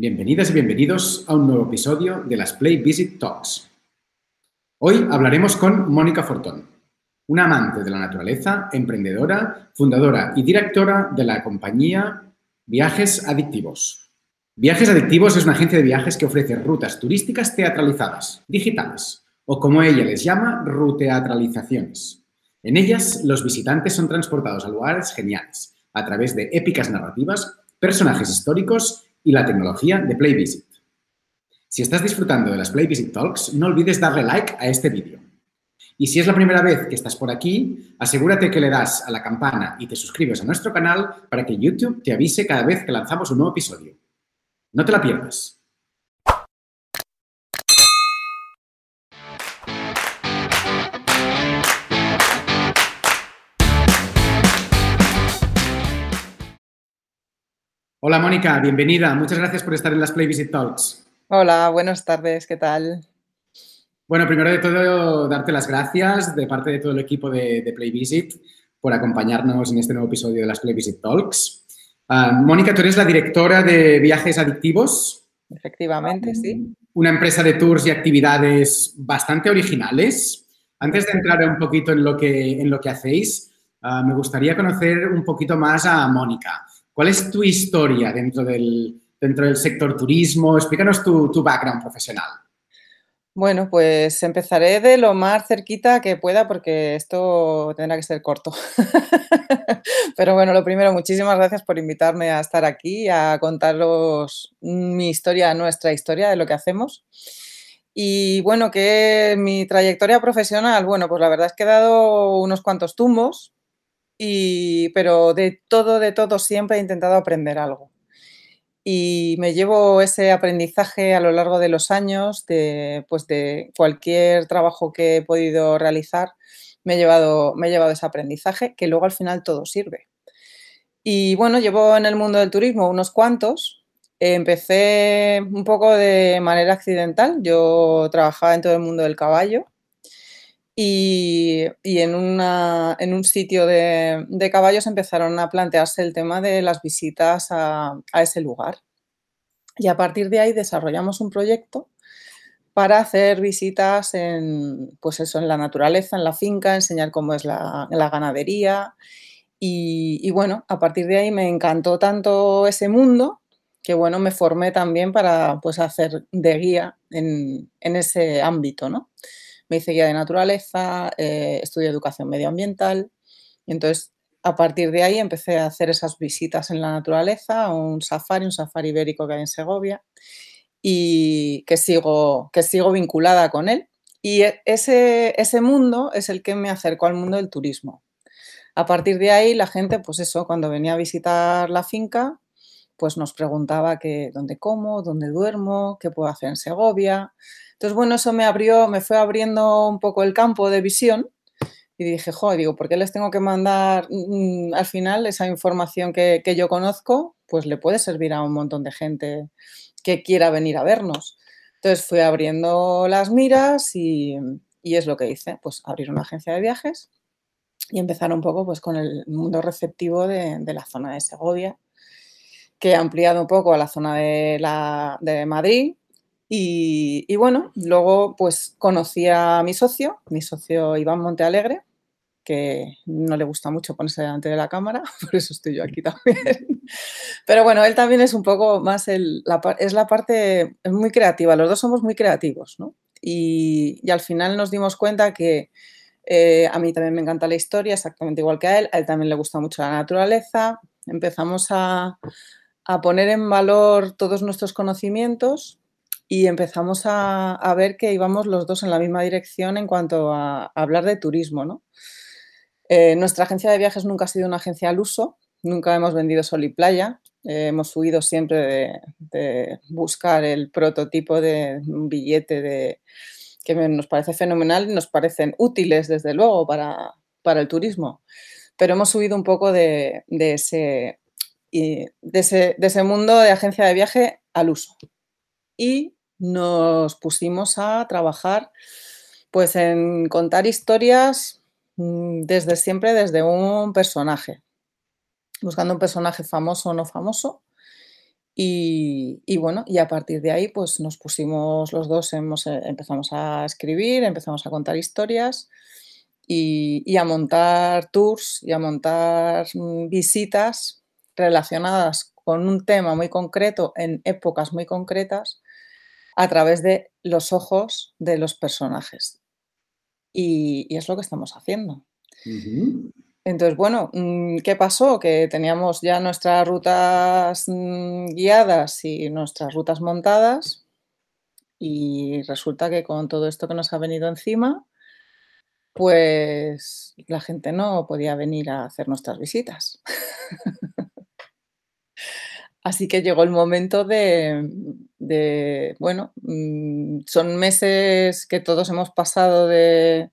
Bienvenidas y bienvenidos a un nuevo episodio de las Play Visit Talks. Hoy hablaremos con Mónica Fortón, una amante de la naturaleza, emprendedora, fundadora y directora de la compañía Viajes Adictivos. Viajes Adictivos es una agencia de viajes que ofrece rutas turísticas teatralizadas, digitales, o como ella les llama, ruteatralizaciones. En ellas, los visitantes son transportados a lugares geniales, a través de épicas narrativas, personajes históricos y la tecnología de PlayVisit. Si estás disfrutando de las PlayVisit Talks, no olvides darle like a este vídeo. Y si es la primera vez que estás por aquí, asegúrate que le das a la campana y te suscribes a nuestro canal para que YouTube te avise cada vez que lanzamos un nuevo episodio. No te la pierdas. Hola Mónica, bienvenida. Muchas gracias por estar en las Play Visit Talks. Hola, buenas tardes, ¿qué tal? Bueno, primero de todo, darte las gracias de parte de todo el equipo de, de Play Visit por acompañarnos en este nuevo episodio de las Play Visit Talks. Ah, Mónica, tú eres la directora de Viajes Adictivos. Efectivamente, sí. Una empresa de tours y actividades bastante originales. Antes de entrar un poquito en lo que, en lo que hacéis, uh, me gustaría conocer un poquito más a Mónica. ¿Cuál es tu historia dentro del, sector turismo? Explícanos tu, tu background profesional. Bueno, pues empezaré de lo más cerquita que pueda porque esto tendrá que ser corto. Pero bueno, lo primero, muchísimas gracias por invitarme a estar aquí, a contaros mi historia, nuestra historia de lo que hacemos. Y bueno, que mi trayectoria profesional, bueno, pues la verdad es que he dado unos cuantos tumbos, y, pero de todo, de todo, siempre he intentado aprender algo. Y me llevo ese aprendizaje a lo largo de los años, de, pues de cualquier trabajo que he podido realizar, me he, llevado, me he llevado ese aprendizaje que luego al final todo sirve. Y bueno, llevo en el mundo del turismo unos cuantos. Empecé un poco de manera accidental. Yo trabajaba en todo el mundo del caballo y, en, un sitio de, caballos empezaron a plantearse el tema de las visitas a, ese lugar. Y a partir de ahí desarrollamos un proyecto para hacer visitas en, pues eso, en la naturaleza, en la finca, enseñar cómo es la, ganadería. Y, bueno, a partir de ahí me encantó tanto ese mundo que bueno, me formé también para pues, hacer de guía en, en ese ámbito, ¿no? Me hice guía de naturaleza, eh, estudié educación medioambiental y entonces a partir de ahí empecé a hacer esas visitas en la naturaleza, un safari, un safari ibérico que hay en Segovia y que sigo, que sigo vinculada con él. Y e, ese, ese mundo es el que me acercó al mundo del turismo. A partir de ahí, la gente, pues eso, cuando venía a visitar la finca, pues nos preguntaba que dónde como, dónde duermo, qué puedo hacer en Segovia. Entonces, bueno, eso me abrió, me fue abriendo un poco el campo de visión y dije, joder, digo, ¿por qué les tengo que mandar mm, al final esa información que, yo conozco? Pues le puede servir a un montón de gente que quiera venir a vernos. Entonces fui abriendo las miras y, es lo que hice, pues abrir una agencia de viajes y empezar un poco pues con el mundo receptivo de, la zona de Segovia, que he ampliado un poco a la zona de, la, de Madrid, y, bueno, luego pues conocí a mi socio, mi socio Iván Montealegre, que no le gusta mucho ponerse delante de la cámara, por eso estoy yo aquí también. Pero bueno, él también es un poco más, el, la, es la parte es muy creativa, los dos somos muy creativos, ¿no? Y, y al final nos dimos cuenta que eh, a mí también me encanta la historia, exactamente igual que a él, a él también le gusta mucho la naturaleza, empezamos a, a poner en valor todos nuestros conocimientos y empezamos a, ver que íbamos los dos en la misma dirección en cuanto a, hablar de turismo. ¿no? Eh, nuestra agencia de viajes nunca ha sido una agencia al uso, nunca hemos vendido sol y playa, eh, hemos huido siempre de, buscar el prototipo de un billete de, que nos parece fenomenal y nos parecen útiles, desde luego, para, para el turismo. Pero hemos subido un poco de, de, ese, de, ese, de ese mundo de agencia de viaje al uso. Y nos pusimos a trabajar pues en contar historias mm, desde siempre desde un personaje, buscando un personaje famoso o no famoso. Y, bueno, y a partir de ahí, pues nos pusimos los dos, hemos, eh, empezamos a escribir, empezamos a contar historias y, a montar tours y a montar mm, visitas relacionadas con un tema muy concreto en épocas muy concretas a través de los ojos de los personajes. Y, es lo que estamos haciendo. Entonces, bueno, mm, ¿qué pasó? Que teníamos ya nuestras rutas mm, guiadas y nuestras rutas montadas y resulta que con todo esto que nos ha venido encima, pues la gente no podía venir a hacer nuestras visitas. Así que llegó el momento de, bueno, mm, son meses que todos hemos pasado de,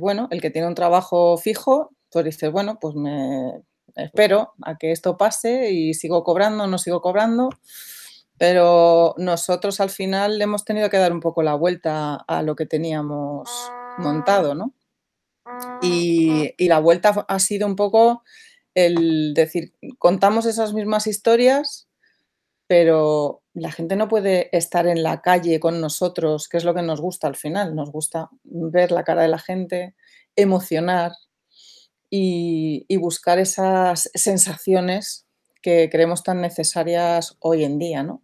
bueno, el que tiene un trabajo fijo, pues dice, bueno, pues me espero a que esto pase y sigo cobrando, no sigo cobrando, pero nosotros al final hemos tenido que dar un poco la vuelta a lo que teníamos montado, ¿no? Y la vuelta ha sido un poco el decir, contamos esas mismas historias, pero la gente no puede estar en la calle con nosotros, que es lo que nos gusta al final. Nos gusta ver la cara de la gente, emocionar y, buscar esas sensaciones que creemos tan necesarias hoy en día, ¿no?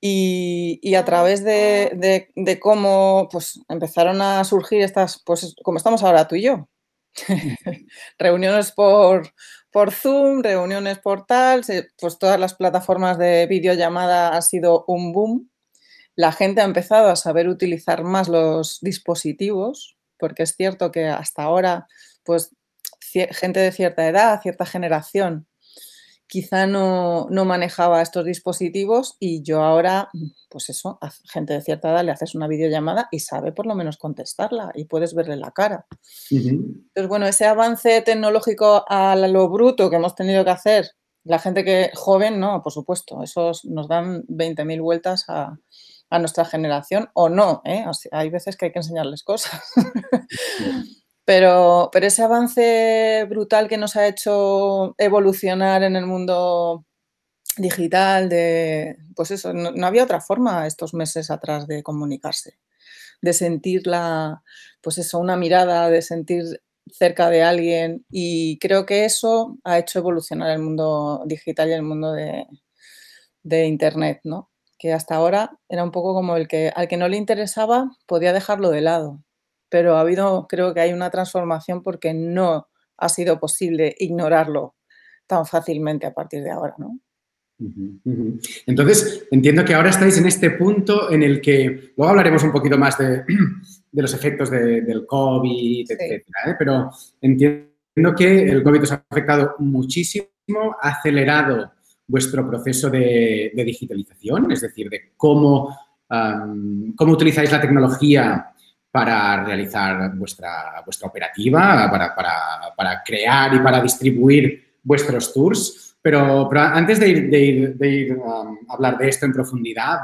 Y, a través de, de, cómo pues, empezaron a surgir estas, pues como estamos ahora tú y yo, reuniones por, por Zoom, reuniones por tal, pues todas las plataformas de videollamada ha sido un boom. La gente ha empezado a saber utilizar más los dispositivos, porque es cierto que hasta ahora, pues gente de cierta edad, cierta generación, quizá no, manejaba estos dispositivos y yo ahora, pues eso, a gente de cierta edad le haces una videollamada y sabe por lo menos contestarla y puedes verle la cara. Entonces, bueno, ese avance tecnológico a lo bruto que hemos tenido que hacer, la gente que joven, no, por supuesto, esos nos dan 20.000 vueltas a, nuestra generación o no, ¿eh? hay veces que hay que enseñarles cosas. Pero, pero ese avance brutal que nos ha hecho evolucionar en el mundo digital, de, pues eso, no, había otra forma estos meses atrás de comunicarse, de sentir la, pues eso, una mirada, de sentir cerca de alguien y creo que eso ha hecho evolucionar el mundo digital y el mundo de, de Internet, ¿no? Que hasta ahora era un poco como el que al que no le interesaba podía dejarlo de lado pero ha habido, creo que hay una transformación porque no ha sido posible ignorarlo tan fácilmente a partir de ahora, ¿no? Entonces, entiendo que ahora estáis en este punto en el que, luego hablaremos un poquito más de, los efectos del COVID, etcétera, ¿eh? pero entiendo que el COVID os ha afectado muchísimo, ha acelerado vuestro proceso de, digitalización, es decir, de cómo, cómo utilizáis la tecnología para realizar vuestra, vuestra operativa, para, crear y para distribuir vuestros tours. Pero, antes de ir, um, a hablar de esto en profundidad,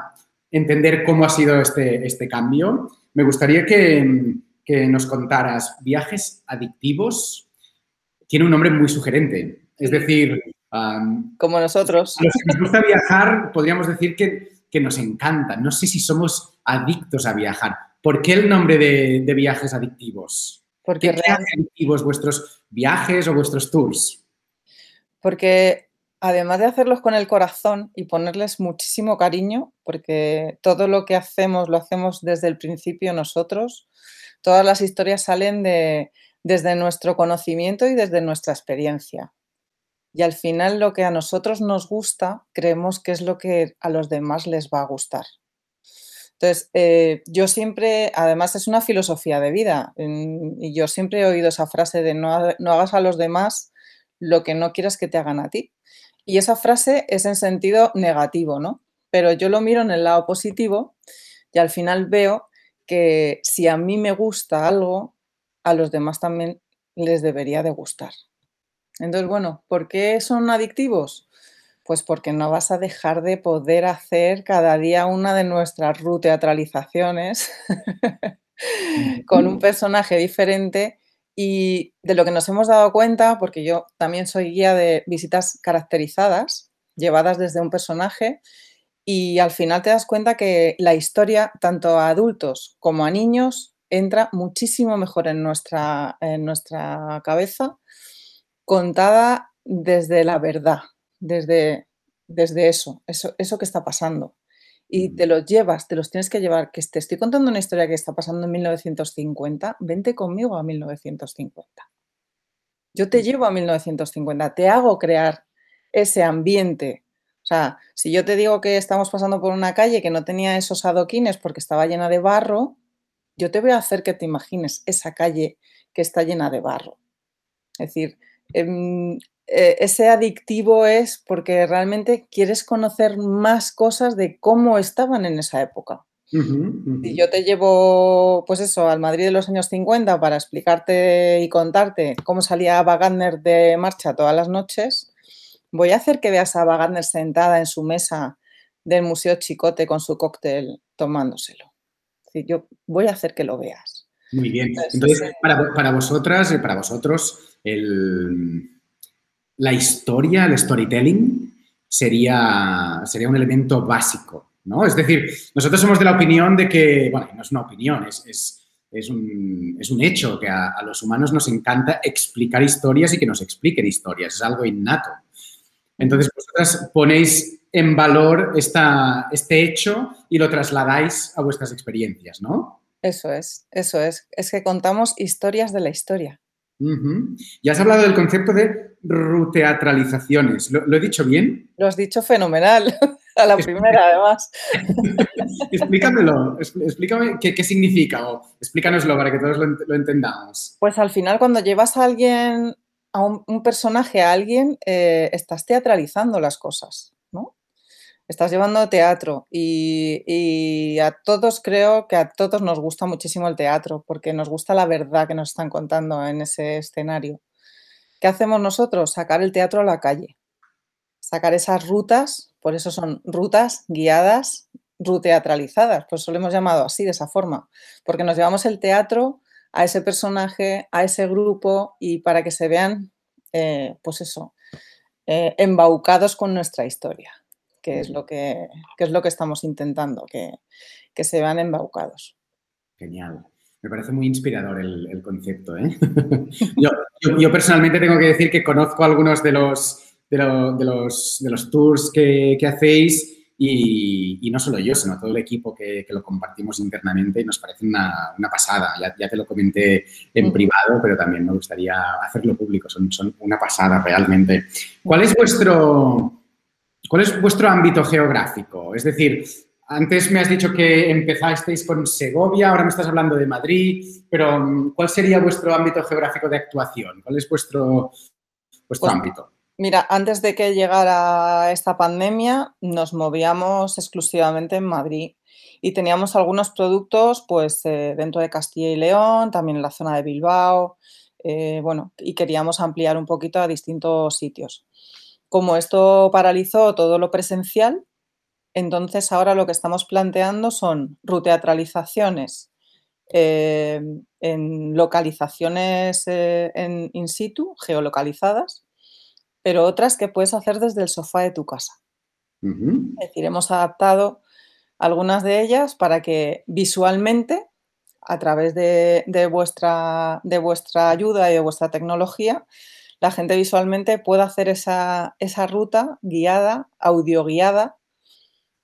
entender cómo ha sido este, este cambio, me gustaría que, nos contaras viajes adictivos. Tiene un nombre muy sugerente. Es decir, um, como nosotros. A los que nos gusta viajar, podríamos decir que, que nos encanta. No sé si somos adictos a viajar ¿Por qué el nombre de, viajes adictivos? Porque ¿Qué, adictivos vuestros viajes o vuestros tours? Porque además de hacerlos con el corazón y ponerles muchísimo cariño, porque todo lo que hacemos lo hacemos desde el principio nosotros, todas las historias salen de, desde nuestro conocimiento y desde nuestra experiencia. Y al final lo que a nosotros nos gusta, creemos que es lo que a los demás les va a gustar. Entonces, eh, yo siempre, además es una filosofía de vida, y yo siempre he oído esa frase de no, hagas a los demás lo que no quieras que te hagan a ti. Y esa frase es en sentido negativo, ¿no? Pero yo lo miro en el lado positivo y al final veo que si a mí me gusta algo, a los demás también les debería de gustar. Entonces, bueno, ¿por qué son adictivos? Pues porque no vas a dejar de poder hacer cada día una de nuestras ruteatralizaciones con un personaje diferente. Y de lo que nos hemos dado cuenta, porque yo también soy guía de visitas caracterizadas, llevadas desde un personaje y al final te das cuenta que la historia, tanto a adultos como a niños, entra muchísimo mejor en nuestra, en nuestra cabeza, contada desde la verdad, desde, desde eso, eso, eso que está pasando. Y te los llevas, te los tienes que llevar, que te estoy contando una historia que está pasando en 1950, vente conmigo a 1950. Yo te llevo a 1950, te hago crear ese ambiente. O sea, si yo te digo que estamos pasando por una calle que no tenía esos adoquines porque estaba llena de barro, yo te voy a hacer que te imagines esa calle que está llena de barro. Es decir, em, e, ese adictivo es porque realmente quieres conocer más cosas de cómo estaban en esa época. Si yo te llevo, pues eso, al Madrid de los años 50 para explicarte y contarte cómo salía Ava Gardner de marcha todas las noches, voy a hacer que veas a Ava Gardner sentada en su mesa del Museo Chicote con su cóctel tomándoselo. yo voy a hacer que lo veas. Muy bien. Entonces, para, para vosotras y para vosotros, la historia, el storytelling, sería, sería un elemento básico ¿no? Es decir, nosotros somos de la opinión de que, bueno, no es una opinión, es, un, hecho que a, los humanos nos encanta explicar historias y que nos expliquen historias, es algo innato. Entonces, vosotras ponéis en valor esta, este hecho y lo trasladáis a vuestras experiencias, ¿no? Eso es, eso es. Es que contamos historias de la historia. Y has hablado del concepto de ruteatralizaciones. ¿Lo, he dicho bien? Lo has dicho fenomenal. A la primera, además. Explícamelo, explícame qué, significa o explícanoslo para que todos lo, entendamos. Pues al final, cuando llevas a alguien, a un, personaje, a alguien, eh, estás teatralizando las cosas, ¿no? Estás llevando teatro y, y, a todos creo que a todos nos gusta muchísimo el teatro porque nos gusta la verdad que nos están contando en ese escenario. ¿Qué hacemos nosotros? Sacar el teatro a la calle, sacar esas rutas por eso son rutas guiadas, ruteatralizadas, pues eso lo hemos llamado así, de esa forma, porque nos llevamos el teatro a ese personaje, a ese grupo y para que se vean, eh, pues eso, eh, embaucados con nuestra historia, que es lo que, es lo que estamos intentando, que, se vean embaucados. Genial. Me parece muy inspirador el, concepto. ¿eh? yo, personalmente tengo que decir que conozco algunos de los de, los, de los, tours que, hacéis y, no solo yo, sino todo el equipo que, lo compartimos internamente y nos parece una, pasada. Ya, te lo comenté en privado, pero también me gustaría hacerlo público. Son, son una pasada realmente. ¿Cuál es vuestro, cuál es vuestro ámbito geográfico? Es decir, antes me has dicho que empezasteis con Segovia, ahora me estás hablando de Madrid, pero ¿cuál sería vuestro ámbito geográfico de actuación? ¿Cuál es vuestro, vuestro pues ámbito? Mira, antes de que llegara esta pandemia, nos movíamos exclusivamente en Madrid y teníamos algunos productos pues eh, dentro de Castilla y León, también en la zona de Bilbao, eh, bueno, y queríamos ampliar un poquito a distintos sitios. Como esto paralizó todo lo presencial, entonces ahora lo que estamos planteando son ruteatralizaciones eh, en localizaciones en in situ, geolocalizadas, pero otras que puedes hacer desde el sofá de tu casa. Es decir, hemos adaptado algunas de ellas para que visualmente, a través de, vuestra, de vuestra ayuda y de vuestra tecnología, la gente visualmente pueda hacer esa, ruta guiada, audio guiada,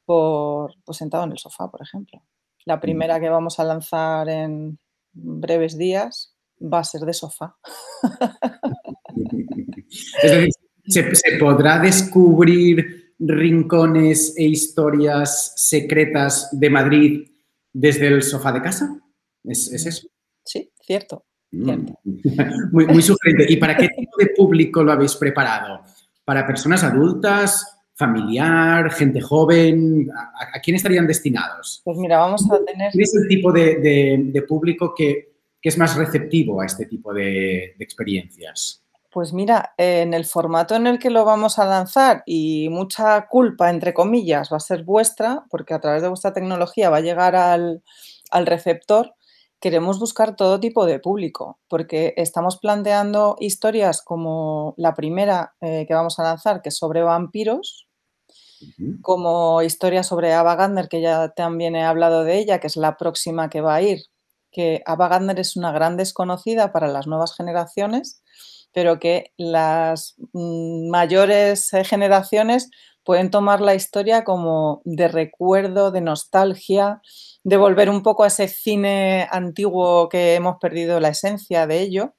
por, pues sentado en el sofá, por ejemplo. La primera que vamos a lanzar en breves días va a ser de sofá. Es decir, ¿Se, podrá descubrir rincones e historias secretas de Madrid desde el sofá de casa? ¿Es, eso? Sí, cierto. Mm. muy, muy sugerente. ¿Y para qué tipo de público lo habéis preparado? ¿Para personas adultas, familiar, gente joven? ¿A, quién estarían destinados? Pues mira, vamos a tener... ¿Quién es el tipo de, público que, es más receptivo a este tipo de experiencias? Pues mira, en el formato en el que lo vamos a lanzar y mucha culpa, entre comillas, va a ser vuestra, porque a través de vuestra tecnología va a llegar al, receptor, queremos buscar todo tipo de público, porque estamos planteando historias como la primera eh, que vamos a lanzar, que es sobre vampiros, como historia sobre Ava Gardner, que ya también he hablado de ella, que es la próxima que va a ir, que Ava Gardner es una gran desconocida para las nuevas generaciones, pero que las mm, mayores eh, generaciones pueden tomar la historia como de recuerdo, de nostalgia, de volver un poco a ese cine antiguo que hemos perdido la esencia de ello.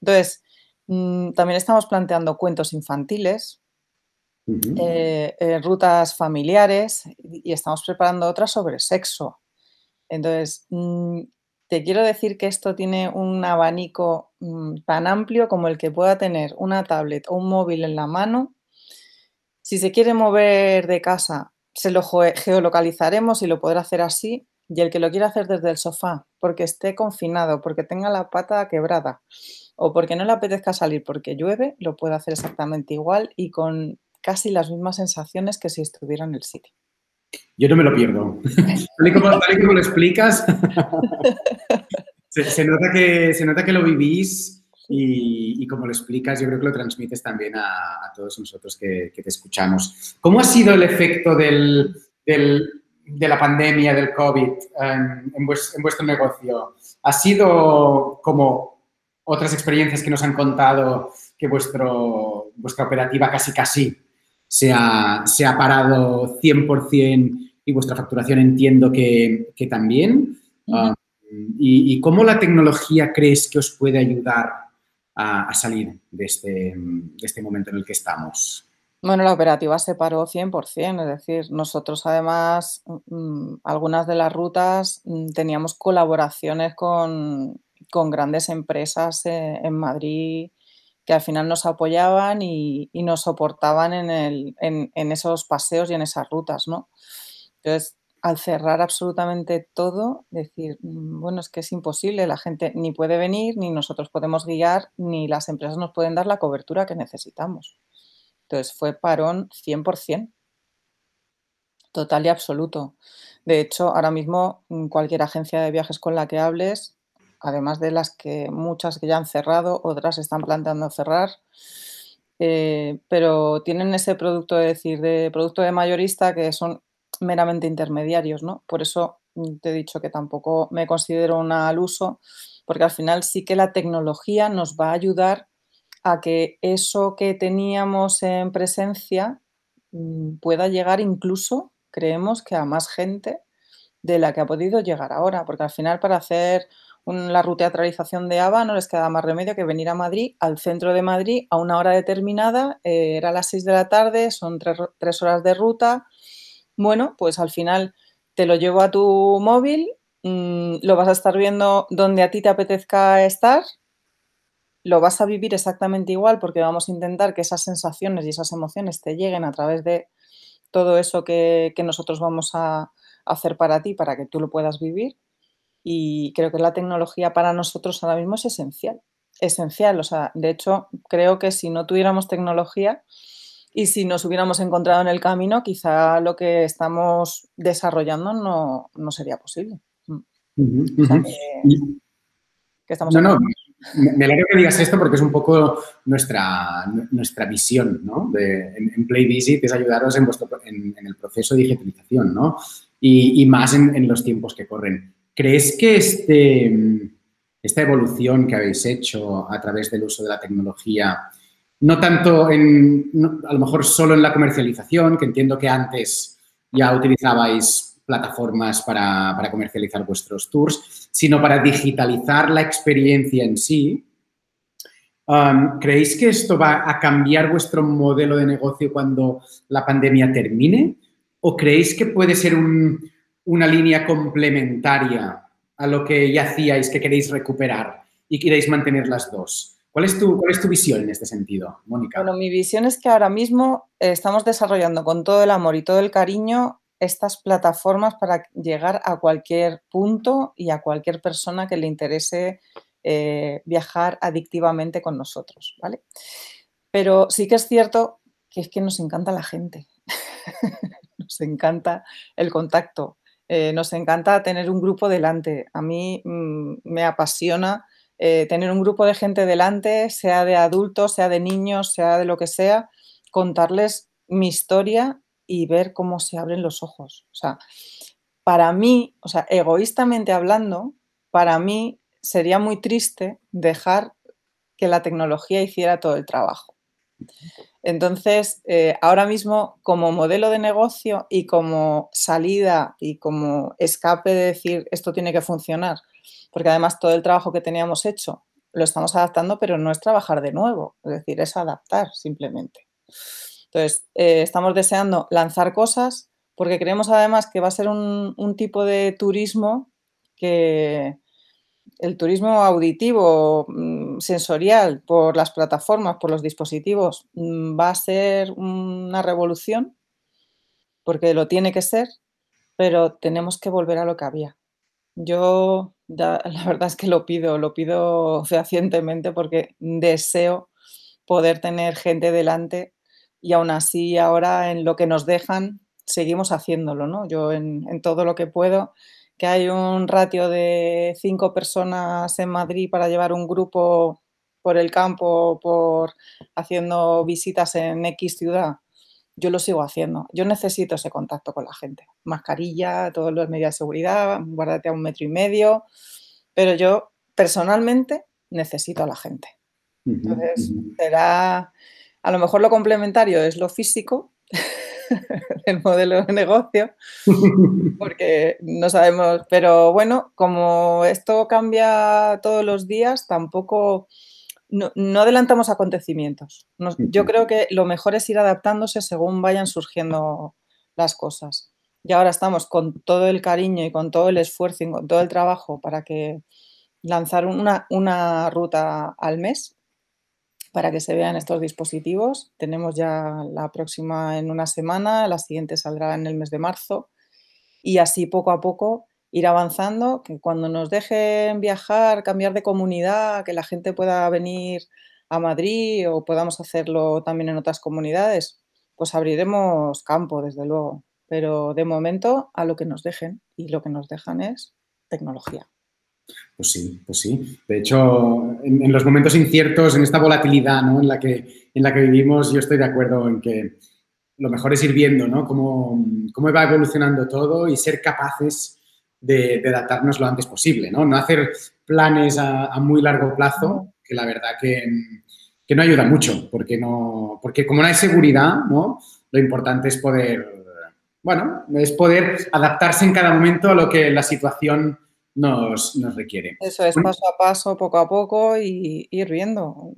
Entonces, mm, también estamos planteando cuentos infantiles, eh, eh, rutas familiares y estamos preparando otras sobre sexo. Entonces, mm, te quiero decir que esto tiene un abanico mm, tan amplio como el que pueda tener una tablet o un móvil en la mano. Si se quiere mover de casa, se lo geolocalizaremos y lo podrá hacer así. Y el que lo quiera hacer desde el sofá, porque esté confinado, porque tenga la pata quebrada o porque no le apetezca salir porque llueve, lo puede hacer exactamente igual y con casi las mismas sensaciones que si estuviera en el sitio. Yo no me lo pierdo. tal, y como, lo explicas, se, nota que, se nota que lo vivís y, como lo explicas, yo creo que lo transmites también a, todos nosotros que, te escuchamos. ¿Cómo ha sido el efecto del, de la pandemia, del COVID en, en, vuestro negocio? ¿Ha sido como otras experiencias que nos han contado que vuestro, vuestra operativa casi casi se ha, se ha parado 100% y vuestra facturación entiendo que, también. Ah, y, cómo la tecnología crees que os puede ayudar a, salir de este, de este momento en el que estamos? Bueno, la operativa se paró 100%, es decir, nosotros además, mm, algunas de las rutas mm, teníamos colaboraciones con, con grandes empresas eh, en Madrid que al final nos apoyaban y, nos soportaban en, esos paseos y en esas rutas, ¿no? Entonces, al cerrar absolutamente todo, decir, mm, bueno, es que es imposible, la gente ni puede venir, ni nosotros podemos guiar, ni las empresas nos pueden dar la cobertura que necesitamos. Entonces, fue parón 100%, total y absoluto. De hecho, ahora mismo mm, cualquier agencia de viajes con la que hables además de las que muchas que ya han cerrado, otras están planteando cerrar. Eh, pero tienen ese producto, de decir, de producto de mayorista que son meramente intermediarios, ¿no? Por eso mm, te he dicho que tampoco me considero una al uso, porque al final sí que la tecnología nos va a ayudar a que eso que teníamos en presencia mm, pueda llegar incluso, creemos que a más gente de la que ha podido llegar ahora, porque al final para hacer la ruteatralización de ABA no les queda más remedio que venir a Madrid, al centro de Madrid, a una hora determinada, eh, era las 6 de la tarde, son tres, horas de ruta. Bueno, pues al final te lo llevo a tu móvil, mm, lo vas a estar viendo donde a ti te apetezca estar, lo vas a vivir exactamente igual porque vamos a intentar que esas sensaciones y esas emociones te lleguen a través de todo eso que nosotros vamos a hacer para ti, para que tú lo puedas vivir y creo que la tecnología para nosotros ahora mismo es esencial. Esencial, o sea, de hecho, creo que si no tuviéramos tecnología y si nos hubiéramos encontrado en el camino, quizá lo que estamos desarrollando no, no sería posible. estamos no, no, me alegro que digas esto porque es un poco nuestra, nuestra visión ¿no? de, en, Play Visit, es ayudaros en, vuestro, en, el proceso de digitalización ¿no? y, y más en, en los tiempos que corren. ¿Crees que este, esta evolución que habéis hecho a través del uso de la tecnología, no tanto en, a lo mejor solo en la comercialización, que entiendo que antes ya utilizabais plataformas para, comercializar vuestros tours, sino para digitalizar la experiencia en sí, um, ¿creéis que esto va a cambiar vuestro modelo de negocio cuando la pandemia termine? ¿O creéis que puede ser un, una línea complementaria a lo que ya hacíais que queréis recuperar y queréis mantener las dos. ¿Cuál es, tu, ¿Cuál es tu visión en este sentido, Mónica? Bueno, mi visión es que ahora mismo eh, estamos desarrollando con todo el amor y todo el cariño estas plataformas para llegar a cualquier punto y a cualquier persona que le interese eh, viajar adictivamente con nosotros, ¿vale? Pero sí que es cierto que es que nos encanta la gente, nos encanta el contacto, eh, nos encanta tener un grupo delante. A mí mm, me apasiona eh, tener un grupo de gente delante, sea de adultos, sea de niños, sea de lo que sea, contarles mi historia y ver cómo se abren los ojos. O sea, para mí, o sea, egoístamente hablando, para mí sería muy triste dejar que la tecnología hiciera todo el trabajo. Entonces, eh, ahora mismo, como modelo de negocio y como salida y como escape de decir esto tiene que funcionar, porque además todo el trabajo que teníamos hecho lo estamos adaptando, pero no es trabajar de nuevo, es decir, es adaptar simplemente. Entonces, eh, estamos deseando lanzar cosas porque creemos además que va a ser un, tipo de turismo que el turismo auditivo, mm, sensorial, por las plataformas, por los dispositivos, mm, va a ser una revolución porque lo tiene que ser, pero tenemos que volver a lo que había. Yo la verdad es que lo pido, lo pido fehacientemente porque deseo poder tener gente delante y aún así ahora en lo que nos dejan seguimos haciéndolo, ¿no? Yo en, todo lo que puedo, que hay un ratio de cinco personas en Madrid para llevar un grupo por el campo, por haciendo visitas en X ciudad, yo lo sigo haciendo. Yo necesito ese contacto con la gente. Mascarilla, todos los medios de seguridad, guárdate a un metro y medio, pero yo personalmente necesito a la gente. Entonces, será a lo mejor lo complementario es lo físico, el modelo de negocio, porque no sabemos, pero bueno, como esto cambia todos los días, tampoco, no, adelantamos acontecimientos. yo creo que lo mejor es ir adaptándose según vayan surgiendo las cosas. Y ahora estamos con todo el cariño y con todo el esfuerzo y con todo el trabajo para que lanzar una, una ruta al mes para que se vean estos dispositivos. Tenemos ya la próxima en una semana, la siguiente saldrá en el mes de marzo y así poco a poco ir avanzando, que cuando nos dejen viajar, cambiar de comunidad, que la gente pueda venir a Madrid o podamos hacerlo también en otras comunidades, pues abriremos campo, desde luego. Pero de momento a lo que nos dejen y lo que nos dejan es tecnología. Pues sí, pues sí. De hecho, en, los momentos inciertos, en esta volatilidad en, la que, en la que vivimos, yo estoy de acuerdo en que lo mejor es ir viendo ¿no? cómo, cómo va evolucionando todo y ser capaces de, adaptarnos lo antes posible. No, no hacer planes a, muy largo plazo, que la verdad que, que, no ayuda mucho, porque, no, porque como no hay seguridad, ¿no? lo importante es poder, bueno, es poder adaptarse en cada momento a lo que la situación nos, requiere. Eso es, paso a paso, poco a poco y ir viendo.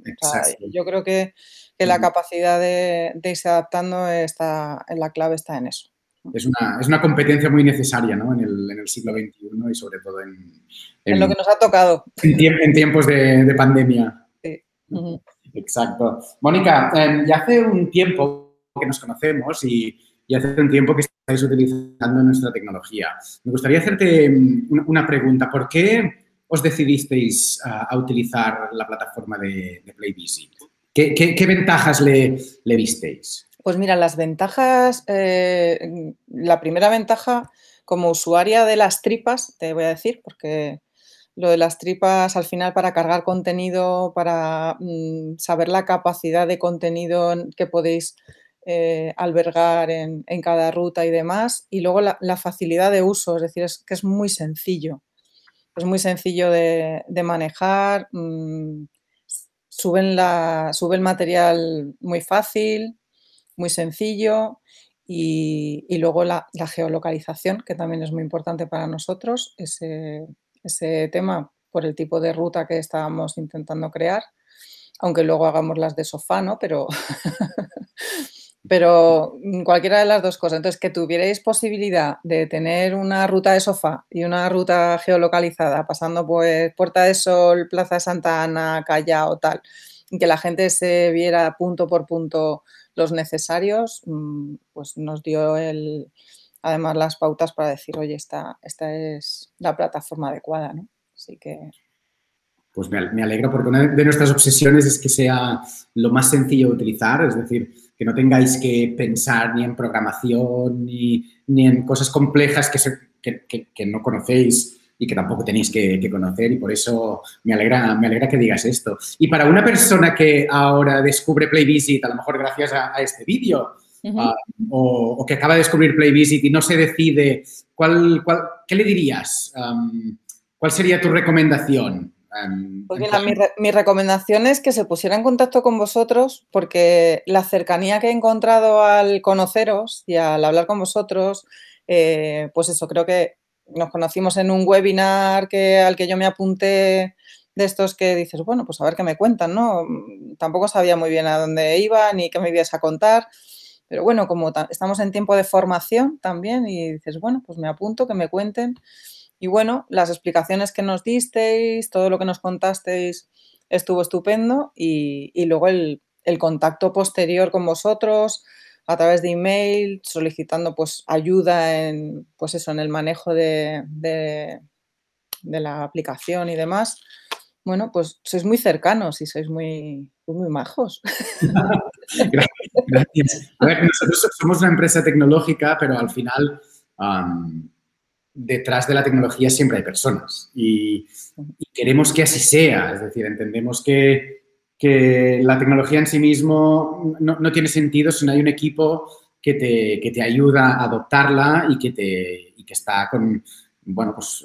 yo creo que, la capacidad de, irse adaptando está, la clave está en eso. Es una, es una competencia muy necesaria ¿no? en, el, en, el, siglo XXI y sobre todo en, en, lo que nos ha tocado. En, tiempos de, pandemia. Sí. Exacto. Mónica, em, ya hace un tiempo que nos conocemos y, y hace un tiempo que estáis utilizando nuestra tecnología. Me gustaría hacerte mm, una pregunta. ¿Por qué os decidisteis a, utilizar la plataforma de, de PlayVisit? ¿Qué, ventajas le, le, visteis? Pues mira, las ventajas, eh, la primera ventaja como usuaria de las tripas, te voy a decir, porque lo de las tripas al final para cargar contenido, para mm, saber la capacidad de contenido que podéis eh, albergar en, cada ruta y demás. Y luego la, facilidad de uso, es decir, es que es muy sencillo. Es muy sencillo de, manejar. Mm, suben, la, sube el material muy fácil, muy sencillo. Y, luego la, geolocalización, que también es muy importante para nosotros, ese, ese tema por el tipo de ruta que estábamos intentando crear aunque luego hagamos las de sofá, ¿no? Pero, pero mm, cualquiera de las dos cosas. Entonces, que tuvierais posibilidad de tener una ruta de sofá y una ruta geolocalizada, pasando pues Puerta de Sol, Plaza Santa Ana, Callao, tal, y que la gente se viera punto por punto los necesarios, mm, pues nos dio el, además las pautas para decir, oye, esta, esta es la plataforma adecuada, ¿no? Así que... Pues me alegro porque una de nuestras obsesiones es que sea lo más sencillo de utilizar, es decir, que no tengáis que pensar ni en programación ni, en cosas complejas que, que, no conocéis y que tampoco tenéis que, conocer y por eso me alegra, me alegra que digas esto. Y para una persona que ahora descubre PlayVisit, a lo mejor gracias a, este vídeo, ah, o, que acaba de descubrir Playvisit y no se decide, ¿cuál, qué le dirías? ¿Cuál sería tu recomendación? Pues mi, recomendación es que se pusiera en contacto con vosotros porque la cercanía que he encontrado al conoceros y al hablar con vosotros, eh, pues eso, creo que nos conocimos en un webinar que, al que yo me apunté de estos que dices, bueno, pues a ver qué me cuentan, ¿no? Tampoco sabía muy bien a dónde iba ni qué me ibas a contar, pero bueno, como estamos en tiempo de formación también y dices, bueno, pues me apunto, que me cuenten. Y bueno, las explicaciones que nos disteis, todo lo que nos contasteis estuvo estupendo y, luego el, contacto posterior con vosotros a través de email, solicitando pues ayuda en, pues eso, en el manejo de, de la aplicación y demás, bueno, pues sois muy cercanos y sois muy, muy majos. Gracias. nosotros somos una empresa tecnológica, pero al final detrás de la tecnología siempre hay personas y, queremos que así sea. Es decir, entendemos que, la tecnología en sí mismo no, tiene sentido si no hay un equipo que te, te ayuda a adoptarla y que, te, y que está con, bueno, pues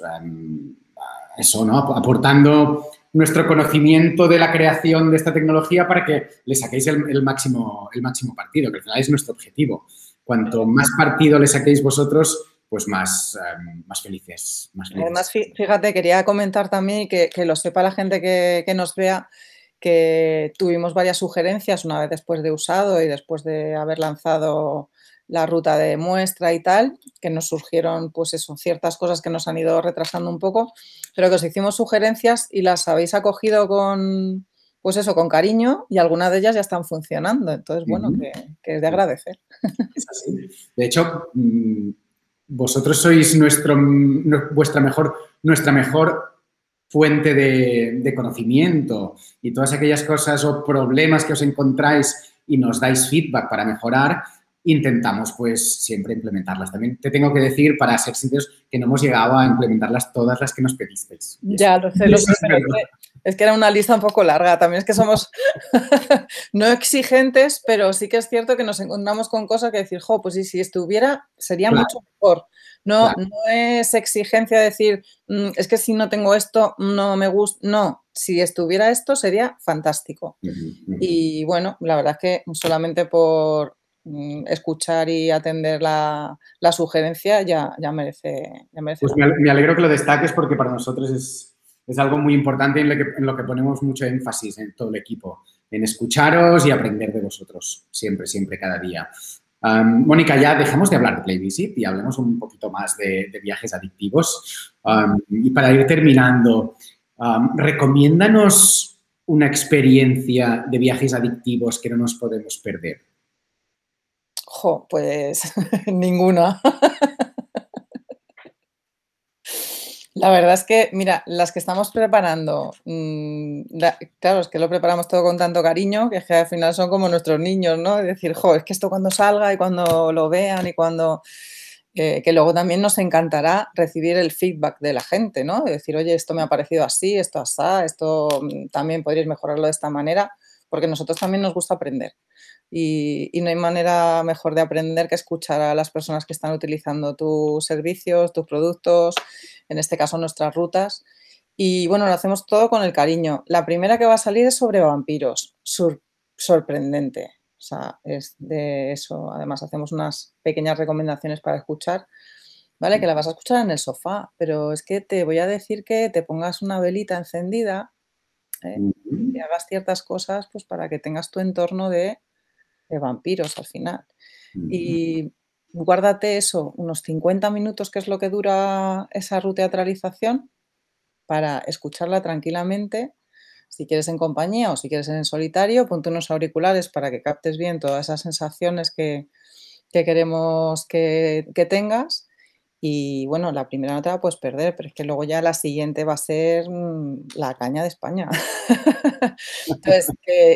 eso, ¿no? Aportando nuestro conocimiento de la creación de esta tecnología para que le saquéis el, máximo, el máximo partido, que al final es nuestro objetivo. Cuanto más partido le saquéis vosotros, pues más, em, más, felices, más Además, fíjate, quería comentar también que, que lo sepa la gente que, que nos vea, que tuvimos varias sugerencias una vez después de usado y después de haber lanzado la ruta de muestra y tal, que nos surgieron, pues eso, ciertas cosas que nos han ido retrasando un poco, pero que os hicimos sugerencias y las habéis acogido con, pues eso, con cariño y algunas de ellas ya están funcionando. Entonces, bueno, que, es de agradecer. Es así. De hecho, mm, vosotros sois nuestro, vuestra mejor, nuestra mejor fuente de, de, conocimiento. Y todas aquellas cosas o problemas que os encontráis y nos dais feedback para mejorar, intentamos pues siempre implementarlas. También te tengo que decir, para ser sinceros, que no hemos llegado a implementarlas todas las que nos pedisteis. Ya, lo sé, lo sé, es que era una lista un poco larga. También es que somos no exigentes, pero sí que es cierto que nos encontramos con cosas que decir, jo, pues sí, si estuviera, sería mucho mejor. No, no es exigencia decir, mm, es que si no tengo esto, no me gusta. No, si estuviera esto, sería fantástico. Y bueno, la verdad es que solamente por, escuchar y atender la, sugerencia ya, ya merece. Ya merece pues me alegro que lo destaques porque para nosotros es, algo muy importante en lo, que, en lo que ponemos mucho énfasis en todo el equipo, en escucharos y aprender de vosotros, siempre, siempre, cada día. Mónica, ya dejamos de hablar de Playvisit y hablemos un poquito más de, viajes adictivos. y para ir terminando, recomiéndanos una experiencia de viajes adictivos que no nos podemos perder pues ninguna. La verdad es que, mira, las que estamos preparando, mm, claro, es que lo preparamos todo con tanto cariño, que, al final son como nuestros niños, ¿no? Es decir, jo, es que esto cuando salga y cuando lo vean y cuando... Eh, que luego también nos encantará recibir el feedback de la gente, ¿no? De decir, oye, esto me ha parecido así, esto así, esto mm, también podríais mejorarlo de esta manera, porque a nosotros también nos gusta aprender y, no hay manera mejor de aprender que escuchar a las personas que están utilizando tus servicios, tus productos, en este caso nuestras rutas. Y bueno, lo hacemos todo con el cariño. La primera que va a salir es sobre vampiros, sorprendente. O sea, es de eso. Además, hacemos unas pequeñas recomendaciones para escuchar, ¿vale? Que la vas a escuchar en el sofá, pero es que te voy a decir que te pongas una velita encendida ¿eh? y hagas ciertas cosas pues para que tengas tu entorno de de vampiros al final. Y guárdate eso, unos 50 minutos, que es lo que dura esa ruteatralización, para escucharla tranquilamente. Si quieres en compañía o si quieres en solitario, ponte unos auriculares para que captes bien todas esas sensaciones que, queremos que, que tengas y bueno, la primera no te la puedes perder, pero es que luego ya la siguiente va a ser mm, la caña de España. Entonces,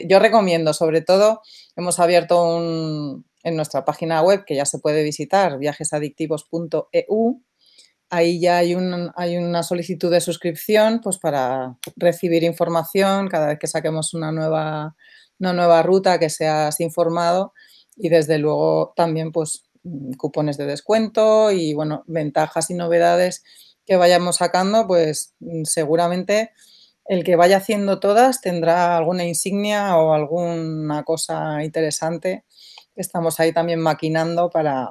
yo recomiendo, sobre todo, hemos abierto un, en nuestra página web que ya se puede visitar, viajesadictivos.eu. Ahí ya hay, un, hay una solicitud de suscripción pues para recibir información cada vez que saquemos una nueva, una nueva ruta que seas informado y desde luego también pues cupones de descuento y bueno, ventajas y novedades que vayamos sacando, pues mm, seguramente el que vaya haciendo todas tendrá alguna insignia o alguna cosa interesante que estamos ahí también maquinando para,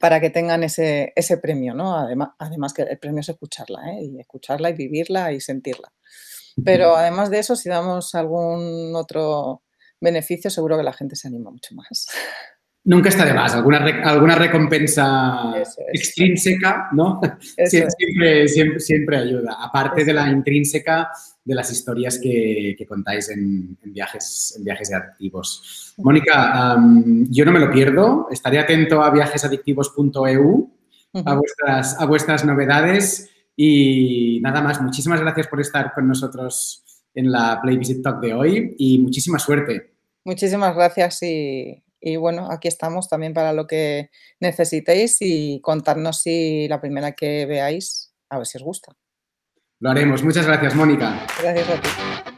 para que tengan ese, ese premio, ¿no? Además, además que el premio es escucharla, ¿eh? Y escucharla y vivirla y sentirla. Pero además de eso, si damos algún otro beneficio, seguro que la gente se anima mucho más. Nunca está de más, alguna, alguna recompensa extrínseca, ¿no? Siempre, siempre, siempre, ayuda, aparte de la intrínseca de las historias que, contáis en, viajes, en viajes adictivos. Mónica, yo no me lo pierdo, estaré atento a viajesadictivos.eu, a, vuestras, a vuestras novedades. Y nada más, muchísimas gracias por estar con nosotros en la Play Visit Talk de hoy y muchísima suerte. Muchísimas gracias y y bueno, aquí estamos también para lo que necesitéis y contarnos si la primera que veáis, a ver si os gusta. Lo haremos. Muchas gracias, Mónica. Gracias a ti.